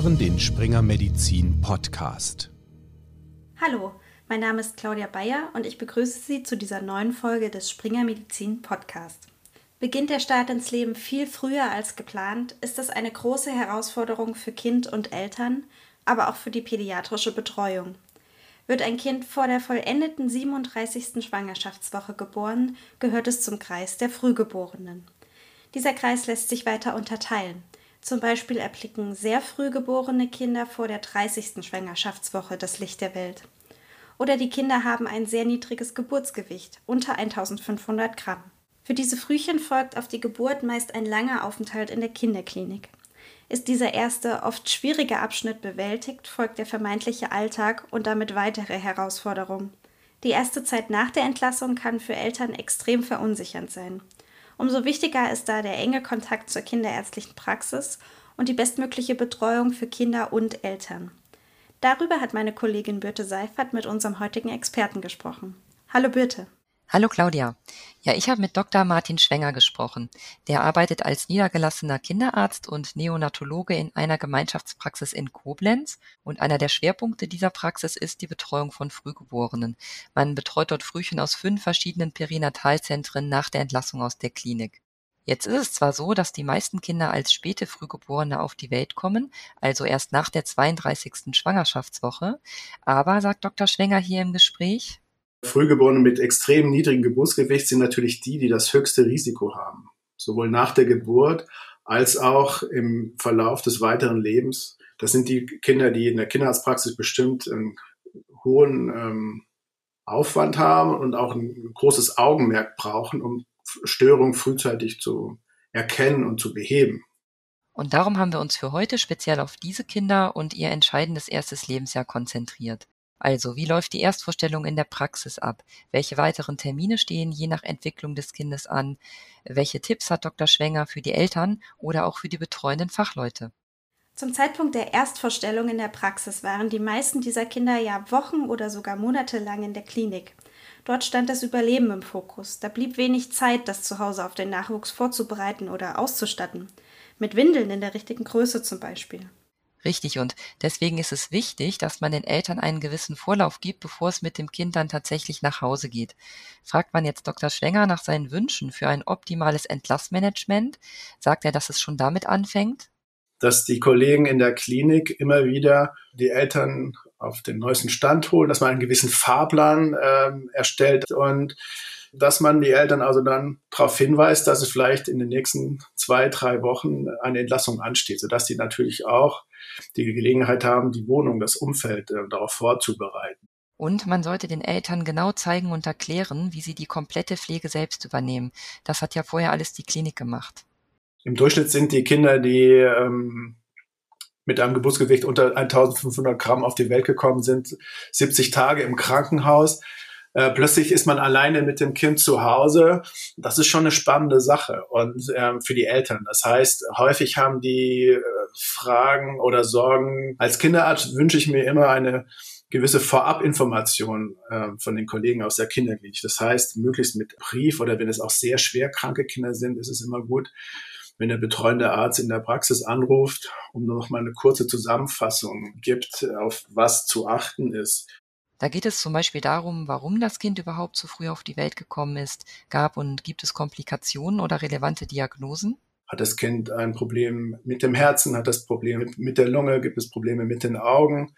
hören den Springer Medizin Podcast. Hallo, mein Name ist Claudia Bayer und ich begrüße Sie zu dieser neuen Folge des Springer Medizin Podcast. Beginnt der Start ins Leben viel früher als geplant, ist das eine große Herausforderung für Kind und Eltern, aber auch für die pädiatrische Betreuung. Wird ein Kind vor der vollendeten 37. Schwangerschaftswoche geboren, gehört es zum Kreis der Frühgeborenen. Dieser Kreis lässt sich weiter unterteilen. Zum Beispiel erblicken sehr früh geborene Kinder vor der 30. Schwangerschaftswoche das Licht der Welt. Oder die Kinder haben ein sehr niedriges Geburtsgewicht, unter 1500 Gramm. Für diese Frühchen folgt auf die Geburt meist ein langer Aufenthalt in der Kinderklinik. Ist dieser erste, oft schwierige Abschnitt bewältigt, folgt der vermeintliche Alltag und damit weitere Herausforderungen. Die erste Zeit nach der Entlassung kann für Eltern extrem verunsichernd sein. Umso wichtiger ist da der enge Kontakt zur kinderärztlichen Praxis und die bestmögliche Betreuung für Kinder und Eltern. Darüber hat meine Kollegin Birte Seifert mit unserem heutigen Experten gesprochen. Hallo Birte. Hallo Claudia. Ja, ich habe mit Dr. Martin Schwenger gesprochen. Der arbeitet als niedergelassener Kinderarzt und Neonatologe in einer Gemeinschaftspraxis in Koblenz und einer der Schwerpunkte dieser Praxis ist die Betreuung von Frühgeborenen. Man betreut dort Frühchen aus fünf verschiedenen Perinatalzentren nach der Entlassung aus der Klinik. Jetzt ist es zwar so, dass die meisten Kinder als späte Frühgeborene auf die Welt kommen, also erst nach der 32. Schwangerschaftswoche, aber, sagt Dr. Schwenger hier im Gespräch, Frühgeborene mit extrem niedrigem Geburtsgewicht sind natürlich die, die das höchste Risiko haben. Sowohl nach der Geburt als auch im Verlauf des weiteren Lebens. Das sind die Kinder, die in der Kinderarztpraxis bestimmt einen hohen ähm, Aufwand haben und auch ein großes Augenmerk brauchen, um Störungen frühzeitig zu erkennen und zu beheben. Und darum haben wir uns für heute speziell auf diese Kinder und ihr entscheidendes erstes Lebensjahr konzentriert. Also, wie läuft die Erstvorstellung in der Praxis ab? Welche weiteren Termine stehen je nach Entwicklung des Kindes an? Welche Tipps hat Dr. Schwenger für die Eltern oder auch für die betreuenden Fachleute? Zum Zeitpunkt der Erstvorstellung in der Praxis waren die meisten dieser Kinder ja Wochen oder sogar Monate lang in der Klinik. Dort stand das Überleben im Fokus. Da blieb wenig Zeit, das zu Hause auf den Nachwuchs vorzubereiten oder auszustatten. Mit Windeln in der richtigen Größe zum Beispiel. Richtig, und deswegen ist es wichtig, dass man den Eltern einen gewissen Vorlauf gibt, bevor es mit dem Kind dann tatsächlich nach Hause geht. Fragt man jetzt Dr. Schwenger nach seinen Wünschen für ein optimales Entlassmanagement, sagt er, dass es schon damit anfängt? Dass die Kollegen in der Klinik immer wieder die Eltern auf den neuesten Stand holen, dass man einen gewissen Fahrplan äh, erstellt und dass man die Eltern also dann darauf hinweist, dass es vielleicht in den nächsten zwei, drei Wochen eine Entlassung ansteht, sodass die natürlich auch die Gelegenheit haben, die Wohnung, das Umfeld äh, darauf vorzubereiten. Und man sollte den Eltern genau zeigen und erklären, wie sie die komplette Pflege selbst übernehmen. Das hat ja vorher alles die Klinik gemacht. Im Durchschnitt sind die Kinder, die ähm, mit einem Geburtsgewicht unter 1500 Gramm auf die Welt gekommen sind, 70 Tage im Krankenhaus. Äh, plötzlich ist man alleine mit dem Kind zu Hause. Das ist schon eine spannende Sache und äh, für die Eltern. Das heißt, häufig haben die äh, Fragen oder Sorgen. Als Kinderarzt wünsche ich mir immer eine gewisse Vorabinformation äh, von den Kollegen aus der Kinderklinik. Das heißt, möglichst mit Brief oder wenn es auch sehr schwer kranke Kinder sind, ist es immer gut, wenn der betreuende Arzt in der Praxis anruft, um noch mal eine kurze Zusammenfassung gibt, auf was zu achten ist. Da geht es zum Beispiel darum, warum das Kind überhaupt so früh auf die Welt gekommen ist, gab und gibt es Komplikationen oder relevante Diagnosen? Hat das Kind ein Problem mit dem Herzen? Hat das Probleme mit der Lunge? Gibt es Probleme mit den Augen?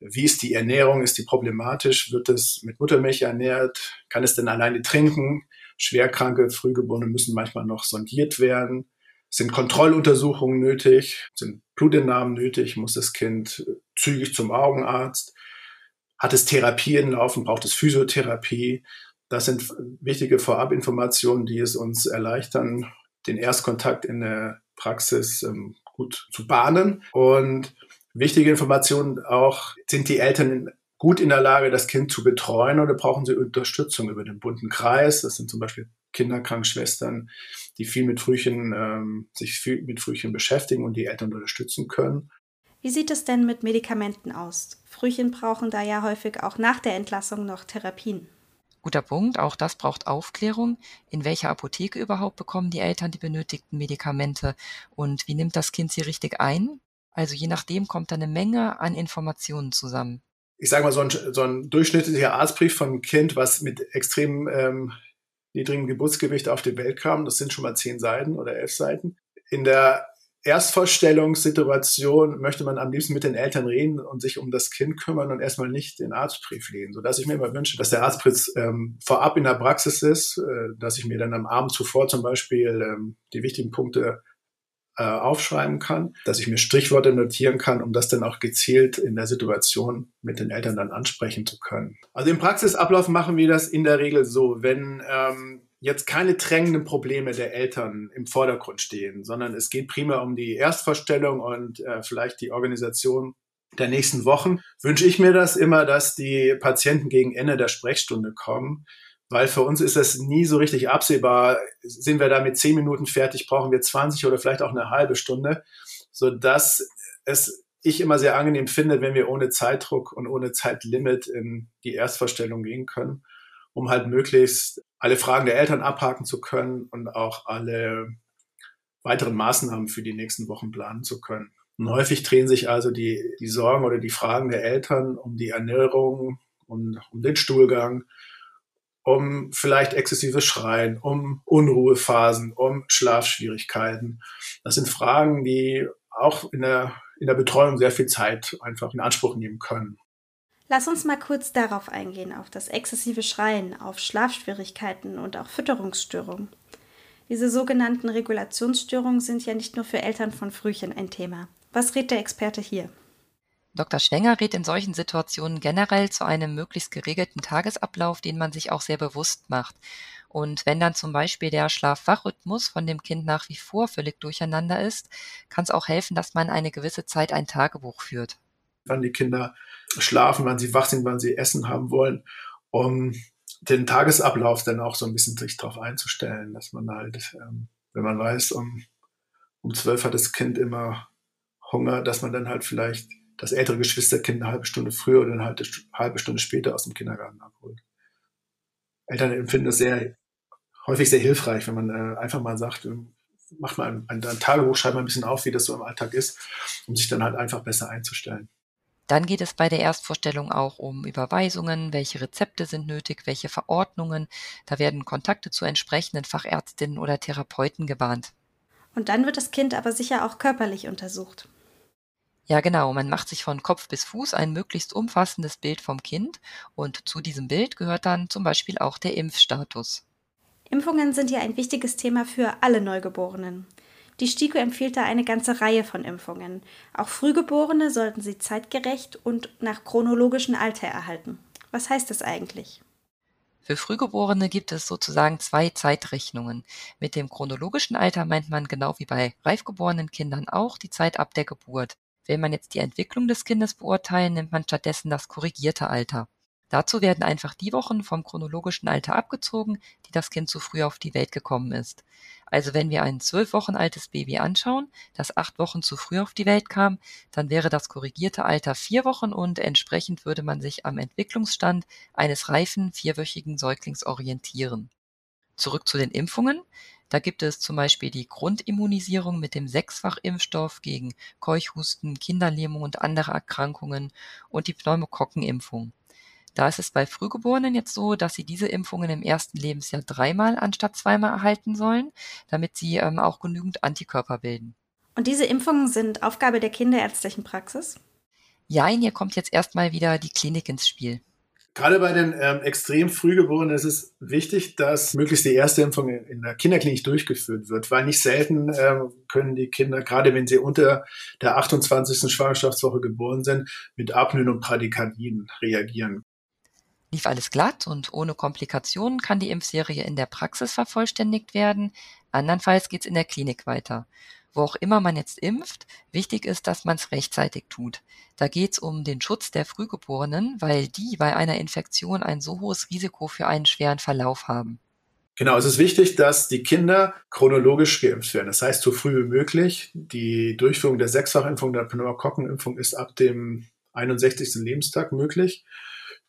Wie ist die Ernährung? Ist die problematisch? Wird es mit Muttermilch ernährt? Kann es denn alleine trinken? Schwerkranke Frühgeborene müssen manchmal noch sondiert werden. Sind Kontrolluntersuchungen nötig? Sind Blutentnahmen nötig? Muss das Kind zügig zum Augenarzt? Hat es Therapien laufen? Braucht es Physiotherapie? Das sind wichtige Vorabinformationen, die es uns erleichtern, den Erstkontakt in der Praxis ähm, gut zu bahnen. Und wichtige Informationen auch, sind die Eltern gut in der Lage, das Kind zu betreuen oder brauchen sie Unterstützung über den bunten Kreis? Das sind zum Beispiel Kinderkrankschwestern, die viel mit Frühchen, ähm, sich viel mit Frühchen beschäftigen und die Eltern unterstützen können. Wie sieht es denn mit Medikamenten aus? Frühchen brauchen da ja häufig auch nach der Entlassung noch Therapien. Guter Punkt, auch das braucht Aufklärung. In welcher Apotheke überhaupt bekommen die Eltern die benötigten Medikamente und wie nimmt das Kind sie richtig ein? Also je nachdem kommt da eine Menge an Informationen zusammen. Ich sage mal, so ein, so ein durchschnittlicher Arztbrief von einem Kind, was mit extrem ähm, niedrigem Geburtsgewicht auf die Welt kam, das sind schon mal zehn Seiten oder elf Seiten. In der Erstvorstellungssituation möchte man am liebsten mit den Eltern reden und sich um das Kind kümmern und erstmal nicht den Arztbrief lesen, sodass ich mir immer wünsche, dass der Arztbrief ähm, vorab in der Praxis ist, äh, dass ich mir dann am Abend zuvor zum Beispiel ähm, die wichtigen Punkte äh, aufschreiben kann, dass ich mir Strichworte notieren kann, um das dann auch gezielt in der Situation mit den Eltern dann ansprechen zu können. Also im Praxisablauf machen wir das in der Regel so, wenn ähm, jetzt keine drängenden Probleme der Eltern im Vordergrund stehen, sondern es geht primär um die Erstvorstellung und äh, vielleicht die Organisation der nächsten Wochen, wünsche ich mir das immer, dass die Patienten gegen Ende der Sprechstunde kommen, weil für uns ist das nie so richtig absehbar. Sind wir da mit zehn Minuten fertig, brauchen wir 20 oder vielleicht auch eine halbe Stunde, so dass es ich immer sehr angenehm finde, wenn wir ohne Zeitdruck und ohne Zeitlimit in die Erstvorstellung gehen können, um halt möglichst alle Fragen der Eltern abhaken zu können und auch alle weiteren Maßnahmen für die nächsten Wochen planen zu können. Und häufig drehen sich also die, die Sorgen oder die Fragen der Eltern um die Ernährung, um, um den Stuhlgang, um vielleicht exzessives Schreien, um Unruhephasen, um Schlafschwierigkeiten. Das sind Fragen, die auch in der, in der Betreuung sehr viel Zeit einfach in Anspruch nehmen können. Lass uns mal kurz darauf eingehen, auf das exzessive Schreien, auf Schlafschwierigkeiten und auch Fütterungsstörungen. Diese sogenannten Regulationsstörungen sind ja nicht nur für Eltern von Frühchen ein Thema. Was rät der Experte hier? Dr. Schwenger rät in solchen Situationen generell zu einem möglichst geregelten Tagesablauf, den man sich auch sehr bewusst macht. Und wenn dann zum Beispiel der Schlaf-Wach-Rhythmus von dem Kind nach wie vor völlig durcheinander ist, kann es auch helfen, dass man eine gewisse Zeit ein Tagebuch führt wann die Kinder schlafen, wann sie wach sind, wann sie Essen haben wollen, um den Tagesablauf dann auch so ein bisschen sich darauf einzustellen, dass man halt, ähm, wenn man weiß, um, um zwölf hat das Kind immer Hunger, dass man dann halt vielleicht das ältere Geschwisterkind eine halbe Stunde früher oder eine halbe Stunde später aus dem Kindergarten abholt. Eltern empfinden das sehr häufig sehr hilfreich, wenn man äh, einfach mal sagt, ähm, macht mal ein, ein, ein Tagebuch, schreibt mal ein bisschen auf, wie das so im Alltag ist, um sich dann halt einfach besser einzustellen. Dann geht es bei der Erstvorstellung auch um Überweisungen, welche Rezepte sind nötig, welche Verordnungen. Da werden Kontakte zu entsprechenden Fachärztinnen oder Therapeuten gewarnt. Und dann wird das Kind aber sicher auch körperlich untersucht. Ja, genau. Man macht sich von Kopf bis Fuß ein möglichst umfassendes Bild vom Kind und zu diesem Bild gehört dann zum Beispiel auch der Impfstatus. Impfungen sind ja ein wichtiges Thema für alle Neugeborenen. Die STIKO empfiehlt da eine ganze Reihe von Impfungen. Auch Frühgeborene sollten sie zeitgerecht und nach chronologischem Alter erhalten. Was heißt das eigentlich? Für Frühgeborene gibt es sozusagen zwei Zeitrechnungen. Mit dem chronologischen Alter meint man genau wie bei reifgeborenen Kindern auch die Zeit ab der Geburt. Will man jetzt die Entwicklung des Kindes beurteilen, nimmt man stattdessen das korrigierte Alter. Dazu werden einfach die Wochen vom chronologischen Alter abgezogen, die das Kind zu früh auf die Welt gekommen ist. Also wenn wir ein zwölf Wochen altes Baby anschauen, das acht Wochen zu früh auf die Welt kam, dann wäre das korrigierte Alter vier Wochen und entsprechend würde man sich am Entwicklungsstand eines reifen vierwöchigen Säuglings orientieren. Zurück zu den Impfungen. Da gibt es zum Beispiel die Grundimmunisierung mit dem Sechsfachimpfstoff gegen Keuchhusten, Kinderlähmung und andere Erkrankungen und die Pneumokokkenimpfung. Da ist es bei Frühgeborenen jetzt so, dass sie diese Impfungen im ersten Lebensjahr dreimal anstatt zweimal erhalten sollen, damit sie ähm, auch genügend Antikörper bilden. Und diese Impfungen sind Aufgabe der kinderärztlichen Praxis? Ja, hier kommt jetzt erstmal wieder die Klinik ins Spiel. Gerade bei den ähm, extrem Frühgeborenen ist es wichtig, dass möglichst die erste Impfung in der Kinderklinik durchgeführt wird, weil nicht selten ähm, können die Kinder, gerade wenn sie unter der 28. Schwangerschaftswoche geboren sind, mit Apnoen und Prädikardien reagieren. Lief alles glatt und ohne Komplikationen kann die Impfserie in der Praxis vervollständigt werden, andernfalls geht's in der Klinik weiter. Wo auch immer man jetzt impft, wichtig ist, dass man es rechtzeitig tut. Da geht's um den Schutz der Frühgeborenen, weil die bei einer Infektion ein so hohes Risiko für einen schweren Verlauf haben. Genau, es ist wichtig, dass die Kinder chronologisch geimpft werden. Das heißt, so früh wie möglich. Die Durchführung der Sechsfachimpfung, der Pneumokokkenimpfung ist ab dem 61. Lebenstag möglich.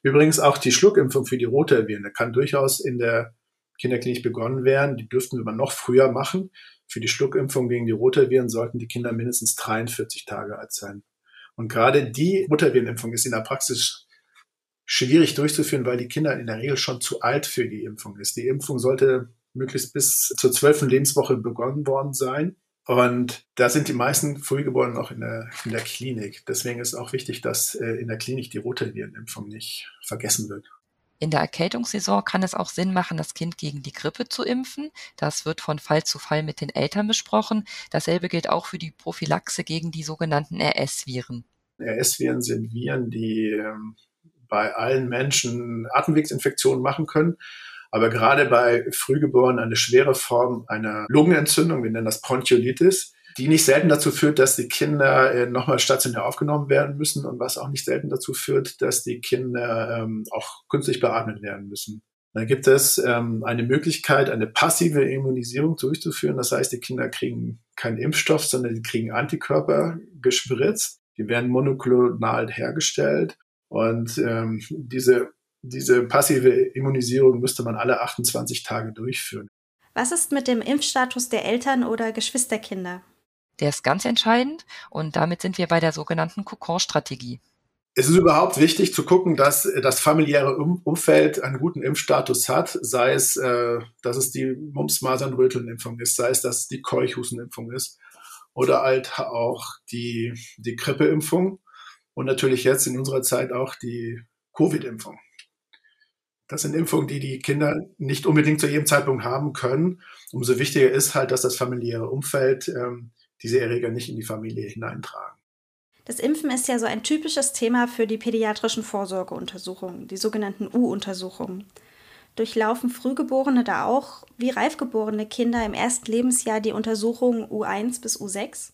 Übrigens auch die Schluckimpfung für die Rote Viren kann durchaus in der Kinderklinik begonnen werden, die dürften wir noch früher machen. Für die Schluckimpfung gegen die Rotaviren sollten die Kinder mindestens 43 Tage alt sein. Und gerade die Rotavirenimpfung ist in der Praxis schwierig durchzuführen, weil die Kinder in der Regel schon zu alt für die Impfung ist. Die Impfung sollte möglichst bis zur zwölften Lebenswoche begonnen worden sein. Und da sind die meisten Frühgeborenen noch in der, in der Klinik. Deswegen ist auch wichtig, dass äh, in der Klinik die Rotavirenimpfung nicht vergessen wird. In der Erkältungssaison kann es auch Sinn machen, das Kind gegen die Grippe zu impfen. Das wird von Fall zu Fall mit den Eltern besprochen. Dasselbe gilt auch für die Prophylaxe gegen die sogenannten RS-Viren. RS-Viren sind Viren, die ähm, bei allen Menschen Atemwegsinfektionen machen können. Aber gerade bei Frühgeborenen eine schwere Form einer Lungenentzündung, wir nennen das Bronchiolitis, die nicht selten dazu führt, dass die Kinder äh, nochmal stationär aufgenommen werden müssen und was auch nicht selten dazu führt, dass die Kinder ähm, auch künstlich beatmet werden müssen. Da gibt es ähm, eine Möglichkeit, eine passive Immunisierung durchzuführen. Das heißt, die Kinder kriegen keinen Impfstoff, sondern die kriegen Antikörper gespritzt. Die werden monoklonal hergestellt. Und ähm, diese, diese passive Immunisierung müsste man alle 28 Tage durchführen. Was ist mit dem Impfstatus der Eltern oder Geschwisterkinder? Der ist ganz entscheidend und damit sind wir bei der sogenannten Kokon-Strategie. Es ist überhaupt wichtig zu gucken, dass das familiäre Umfeld einen guten Impfstatus hat, sei es, äh, dass es die Mumps-Masern-Röteln-Impfung ist, sei es, dass es die Keuchhusen-Impfung ist oder halt auch die, die Grippe-Impfung und natürlich jetzt in unserer Zeit auch die Covid-Impfung. Das sind Impfungen, die die Kinder nicht unbedingt zu jedem Zeitpunkt haben können. Umso wichtiger ist halt, dass das familiäre Umfeld ähm, diese Erreger nicht in die Familie hineintragen. Das Impfen ist ja so ein typisches Thema für die pädiatrischen Vorsorgeuntersuchungen, die sogenannten U-Untersuchungen. Durchlaufen Frühgeborene da auch wie reifgeborene Kinder im ersten Lebensjahr die Untersuchungen U1 bis U6?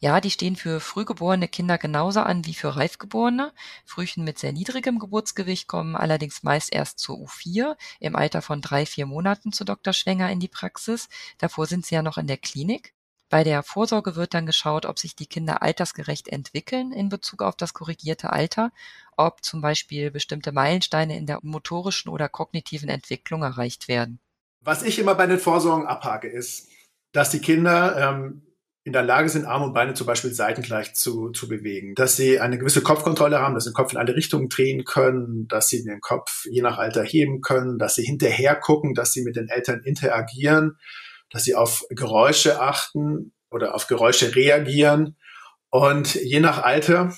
Ja, die stehen für frühgeborene Kinder genauso an wie für Reifgeborene. Frühchen mit sehr niedrigem Geburtsgewicht kommen allerdings meist erst zur U4 im Alter von drei, vier Monaten zu Dr. Schwenger in die Praxis. Davor sind sie ja noch in der Klinik. Bei der Vorsorge wird dann geschaut, ob sich die Kinder altersgerecht entwickeln in Bezug auf das korrigierte Alter, ob zum Beispiel bestimmte Meilensteine in der motorischen oder kognitiven Entwicklung erreicht werden. Was ich immer bei den Vorsorgen abhake, ist, dass die Kinder ähm, in der Lage sind, Arme und Beine zum Beispiel seitengleich zu, zu bewegen, dass sie eine gewisse Kopfkontrolle haben, dass sie den Kopf in alle Richtungen drehen können, dass sie den Kopf je nach Alter heben können, dass sie hinterher gucken, dass sie mit den Eltern interagieren, dass sie auf Geräusche achten oder auf Geräusche reagieren. Und je nach Alter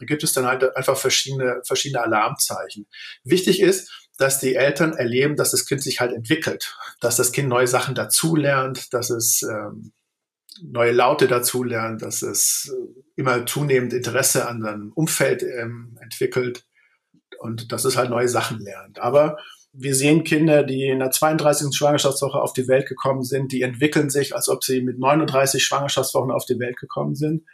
gibt es dann halt einfach verschiedene, verschiedene Alarmzeichen. Wichtig ist, dass die Eltern erleben, dass das Kind sich halt entwickelt, dass das Kind neue Sachen dazulernt, dass es ähm, neue Laute dazulernt, dass es immer zunehmend Interesse an seinem Umfeld ähm, entwickelt und dass es halt neue Sachen lernt. Aber wir sehen Kinder, die in der 32. Schwangerschaftswoche auf die Welt gekommen sind, die entwickeln sich, als ob sie mit 39 Schwangerschaftswochen auf die Welt gekommen sind.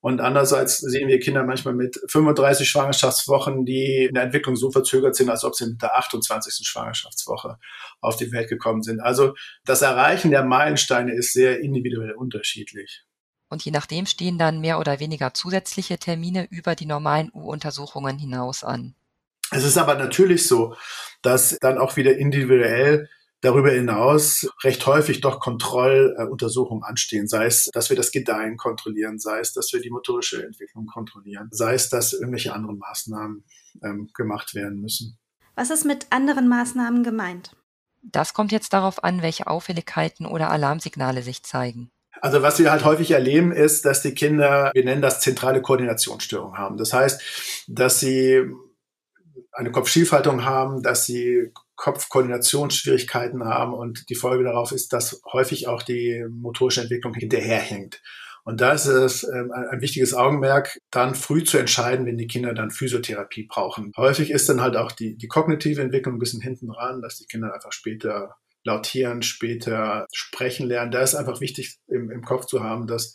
Und andererseits sehen wir Kinder manchmal mit 35 Schwangerschaftswochen, die in der Entwicklung so verzögert sind, als ob sie mit der 28. Schwangerschaftswoche auf die Welt gekommen sind. Also das Erreichen der Meilensteine ist sehr individuell unterschiedlich. Und je nachdem stehen dann mehr oder weniger zusätzliche Termine über die normalen U-Untersuchungen hinaus an. Es ist aber natürlich so, dass dann auch wieder individuell darüber hinaus recht häufig doch Kontrolluntersuchungen anstehen, sei es, dass wir das Gedeihen kontrollieren, sei es, dass wir die motorische Entwicklung kontrollieren, sei es, dass irgendwelche anderen Maßnahmen ähm, gemacht werden müssen. Was ist mit anderen Maßnahmen gemeint? Das kommt jetzt darauf an, welche Auffälligkeiten oder Alarmsignale sich zeigen. Also was wir halt häufig erleben, ist, dass die Kinder, wir nennen das zentrale Koordinationsstörung haben. Das heißt, dass sie eine Kopfschiefhaltung haben, dass sie Kopfkoordinationsschwierigkeiten haben und die Folge darauf ist, dass häufig auch die motorische Entwicklung hinterherhängt. Und da ist es ähm, ein wichtiges Augenmerk, dann früh zu entscheiden, wenn die Kinder dann Physiotherapie brauchen. Häufig ist dann halt auch die, die kognitive Entwicklung ein bisschen hinten dran, dass die Kinder einfach später lautieren, später sprechen lernen. Da ist einfach wichtig im, im Kopf zu haben, dass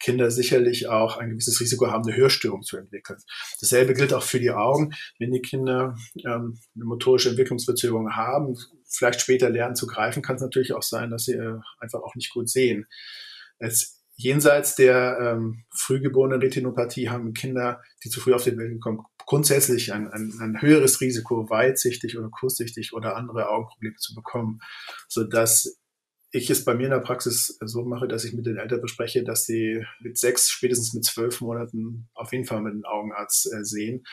Kinder sicherlich auch ein gewisses Risiko haben, eine Hörstörung zu entwickeln. Dasselbe gilt auch für die Augen. Wenn die Kinder ähm, eine motorische Entwicklungsverzögerung haben, vielleicht später lernen zu greifen, kann es natürlich auch sein, dass sie äh, einfach auch nicht gut sehen. Als jenseits der ähm, frühgeborenen Retinopathie haben Kinder, die zu früh auf die Welt gekommen, grundsätzlich ein, ein, ein höheres Risiko, weitsichtig oder kurzsichtig oder andere Augenprobleme zu bekommen, so dass ich es bei mir in der Praxis so mache, dass ich mit den Eltern bespreche, dass sie mit sechs, spätestens mit zwölf Monaten auf jeden Fall mit einem Augenarzt äh, sehen,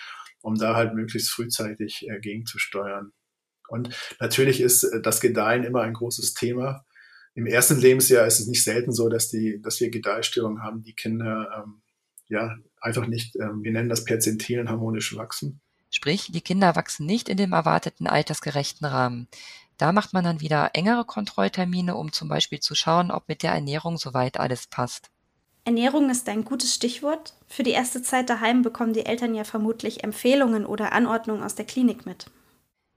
um da halt möglichst frühzeitig äh, gegenzusteuern. Und natürlich ist äh, das Gedeihen immer ein großes Thema. Im ersten Lebensjahr ist es nicht selten so, dass die, dass wir Gedeihstörungen haben, die Kinder ähm, ja einfach nicht, ähm, wir nennen das perzentilen harmonisch wachsen. Sprich, die Kinder wachsen nicht in dem erwarteten altersgerechten Rahmen. Da macht man dann wieder engere Kontrolltermine, um zum Beispiel zu schauen, ob mit der Ernährung soweit alles passt. Ernährung ist ein gutes Stichwort. Für die erste Zeit daheim bekommen die Eltern ja vermutlich Empfehlungen oder Anordnungen aus der Klinik mit.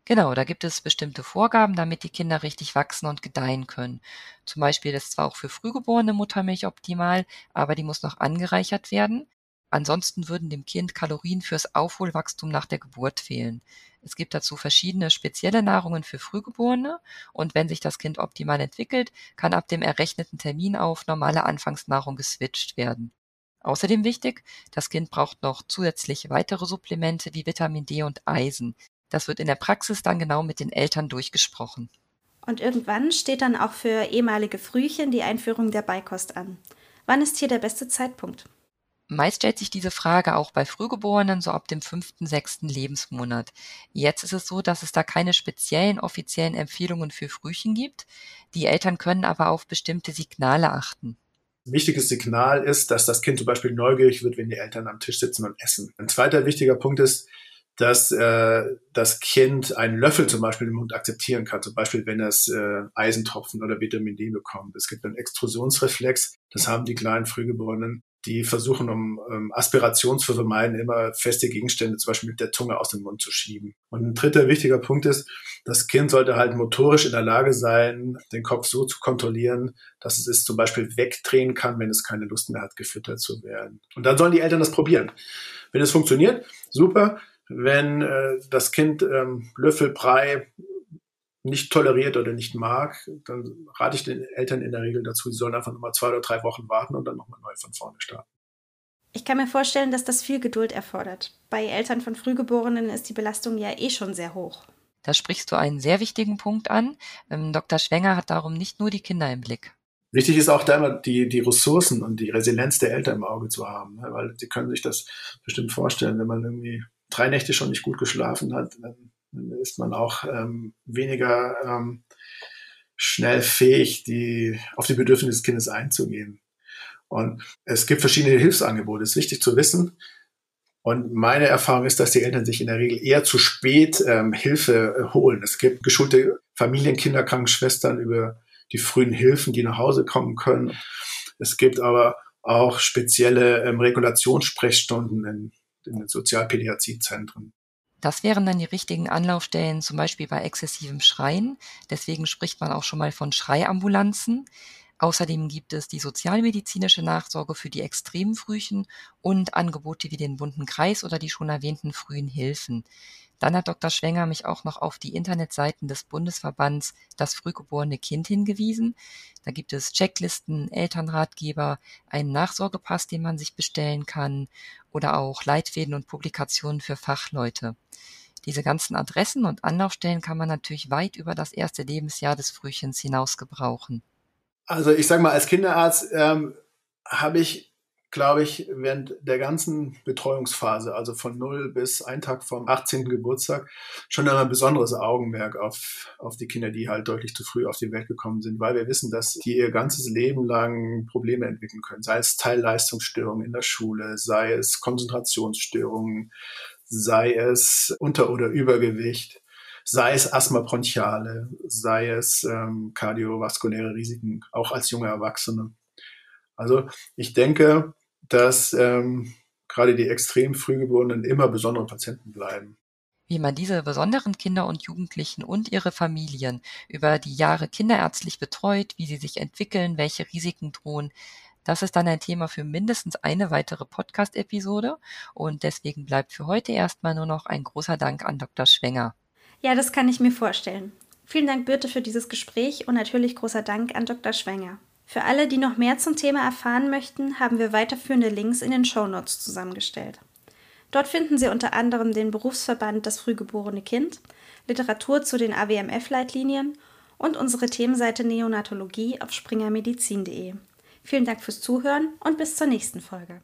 Genau, da gibt es bestimmte Vorgaben, damit die Kinder richtig wachsen und gedeihen können. Zum Beispiel ist zwar auch für frühgeborene Muttermilch optimal, aber die muss noch angereichert werden. Ansonsten würden dem Kind Kalorien fürs Aufholwachstum nach der Geburt fehlen. Es gibt dazu verschiedene spezielle Nahrungen für Frühgeborene und wenn sich das Kind optimal entwickelt, kann ab dem errechneten Termin auf normale Anfangsnahrung geswitcht werden. Außerdem wichtig, das Kind braucht noch zusätzlich weitere Supplemente wie Vitamin D und Eisen. Das wird in der Praxis dann genau mit den Eltern durchgesprochen. Und irgendwann steht dann auch für ehemalige Frühchen die Einführung der Beikost an. Wann ist hier der beste Zeitpunkt? Meist stellt sich diese Frage auch bei Frühgeborenen so ab dem fünften, sechsten Lebensmonat. Jetzt ist es so, dass es da keine speziellen offiziellen Empfehlungen für Frühchen gibt. Die Eltern können aber auf bestimmte Signale achten. Ein wichtiges Signal ist, dass das Kind zum Beispiel neugierig wird, wenn die Eltern am Tisch sitzen und essen. Ein zweiter wichtiger Punkt ist, dass äh, das Kind einen Löffel zum Beispiel im Mund akzeptieren kann, zum Beispiel wenn es äh, Eisentropfen oder Vitamin D bekommt. Es gibt einen Extrusionsreflex, das haben die kleinen Frühgeborenen die versuchen, um ähm, Aspiration zu vermeiden, immer feste Gegenstände zum Beispiel mit der Zunge aus dem Mund zu schieben. Und ein dritter wichtiger Punkt ist, das Kind sollte halt motorisch in der Lage sein, den Kopf so zu kontrollieren, dass es es zum Beispiel wegdrehen kann, wenn es keine Lust mehr hat, gefüttert zu werden. Und dann sollen die Eltern das probieren. Wenn es funktioniert, super. Wenn äh, das Kind ähm, Löffel, Brei nicht toleriert oder nicht mag, dann rate ich den Eltern in der Regel dazu, sie sollen einfach nochmal zwei oder drei Wochen warten und dann nochmal neu von vorne starten. Ich kann mir vorstellen, dass das viel Geduld erfordert. Bei Eltern von Frühgeborenen ist die Belastung ja eh schon sehr hoch. Da sprichst du einen sehr wichtigen Punkt an. Ähm, Dr. Schwenger hat darum nicht nur die Kinder im Blick. Wichtig ist auch da immer die, die Ressourcen und die Resilienz der Eltern im Auge zu haben, ne? weil sie können sich das bestimmt vorstellen, wenn man irgendwie drei Nächte schon nicht gut geschlafen hat, dann dann ist man auch ähm, weniger ähm, schnell fähig, die, auf die Bedürfnisse des Kindes einzugehen. Und es gibt verschiedene Hilfsangebote, das ist wichtig zu wissen. Und meine Erfahrung ist, dass die Eltern sich in der Regel eher zu spät ähm, Hilfe äh, holen. Es gibt geschulte Familien, Kinderkrankenschwestern über die frühen Hilfen, die nach Hause kommen können. Es gibt aber auch spezielle ähm, Regulationssprechstunden in, in den Sozialpädiatriezentren. Das wären dann die richtigen Anlaufstellen, zum Beispiel bei exzessivem Schreien. Deswegen spricht man auch schon mal von Schreiambulanzen. Außerdem gibt es die sozialmedizinische Nachsorge für die extremen Frühchen und Angebote wie den bunten Kreis oder die schon erwähnten frühen Hilfen. Dann hat Dr. Schwenger mich auch noch auf die Internetseiten des Bundesverbands Das frühgeborene Kind hingewiesen. Da gibt es Checklisten, Elternratgeber, einen Nachsorgepass, den man sich bestellen kann oder auch Leitfäden und Publikationen für Fachleute. Diese ganzen Adressen und Anlaufstellen kann man natürlich weit über das erste Lebensjahr des Frühchens hinaus gebrauchen. Also ich sage mal, als Kinderarzt ähm, habe ich glaube ich, während der ganzen Betreuungsphase, also von null bis ein Tag vom 18. Geburtstag, schon ein besonderes Augenmerk auf, auf die Kinder, die halt deutlich zu früh auf die Welt gekommen sind, weil wir wissen, dass die ihr ganzes Leben lang Probleme entwickeln können, sei es Teilleistungsstörungen in der Schule, sei es Konzentrationsstörungen, sei es Unter- oder Übergewicht sei es Asthma bronchiale, sei es ähm, kardiovaskuläre Risiken, auch als junge Erwachsene. Also ich denke, dass ähm, gerade die extrem Frühgeborenen immer besondere Patienten bleiben. Wie man diese besonderen Kinder und Jugendlichen und ihre Familien über die Jahre kinderärztlich betreut, wie sie sich entwickeln, welche Risiken drohen, das ist dann ein Thema für mindestens eine weitere Podcast-Episode und deswegen bleibt für heute erstmal nur noch ein großer Dank an Dr. Schwenger. Ja, das kann ich mir vorstellen. Vielen Dank, Birte, für dieses Gespräch und natürlich großer Dank an Dr. Schwenger. Für alle, die noch mehr zum Thema erfahren möchten, haben wir weiterführende Links in den Show Notes zusammengestellt. Dort finden Sie unter anderem den Berufsverband Das frühgeborene Kind, Literatur zu den AWMF-Leitlinien und unsere Themenseite Neonatologie auf springermedizin.de. Vielen Dank fürs Zuhören und bis zur nächsten Folge.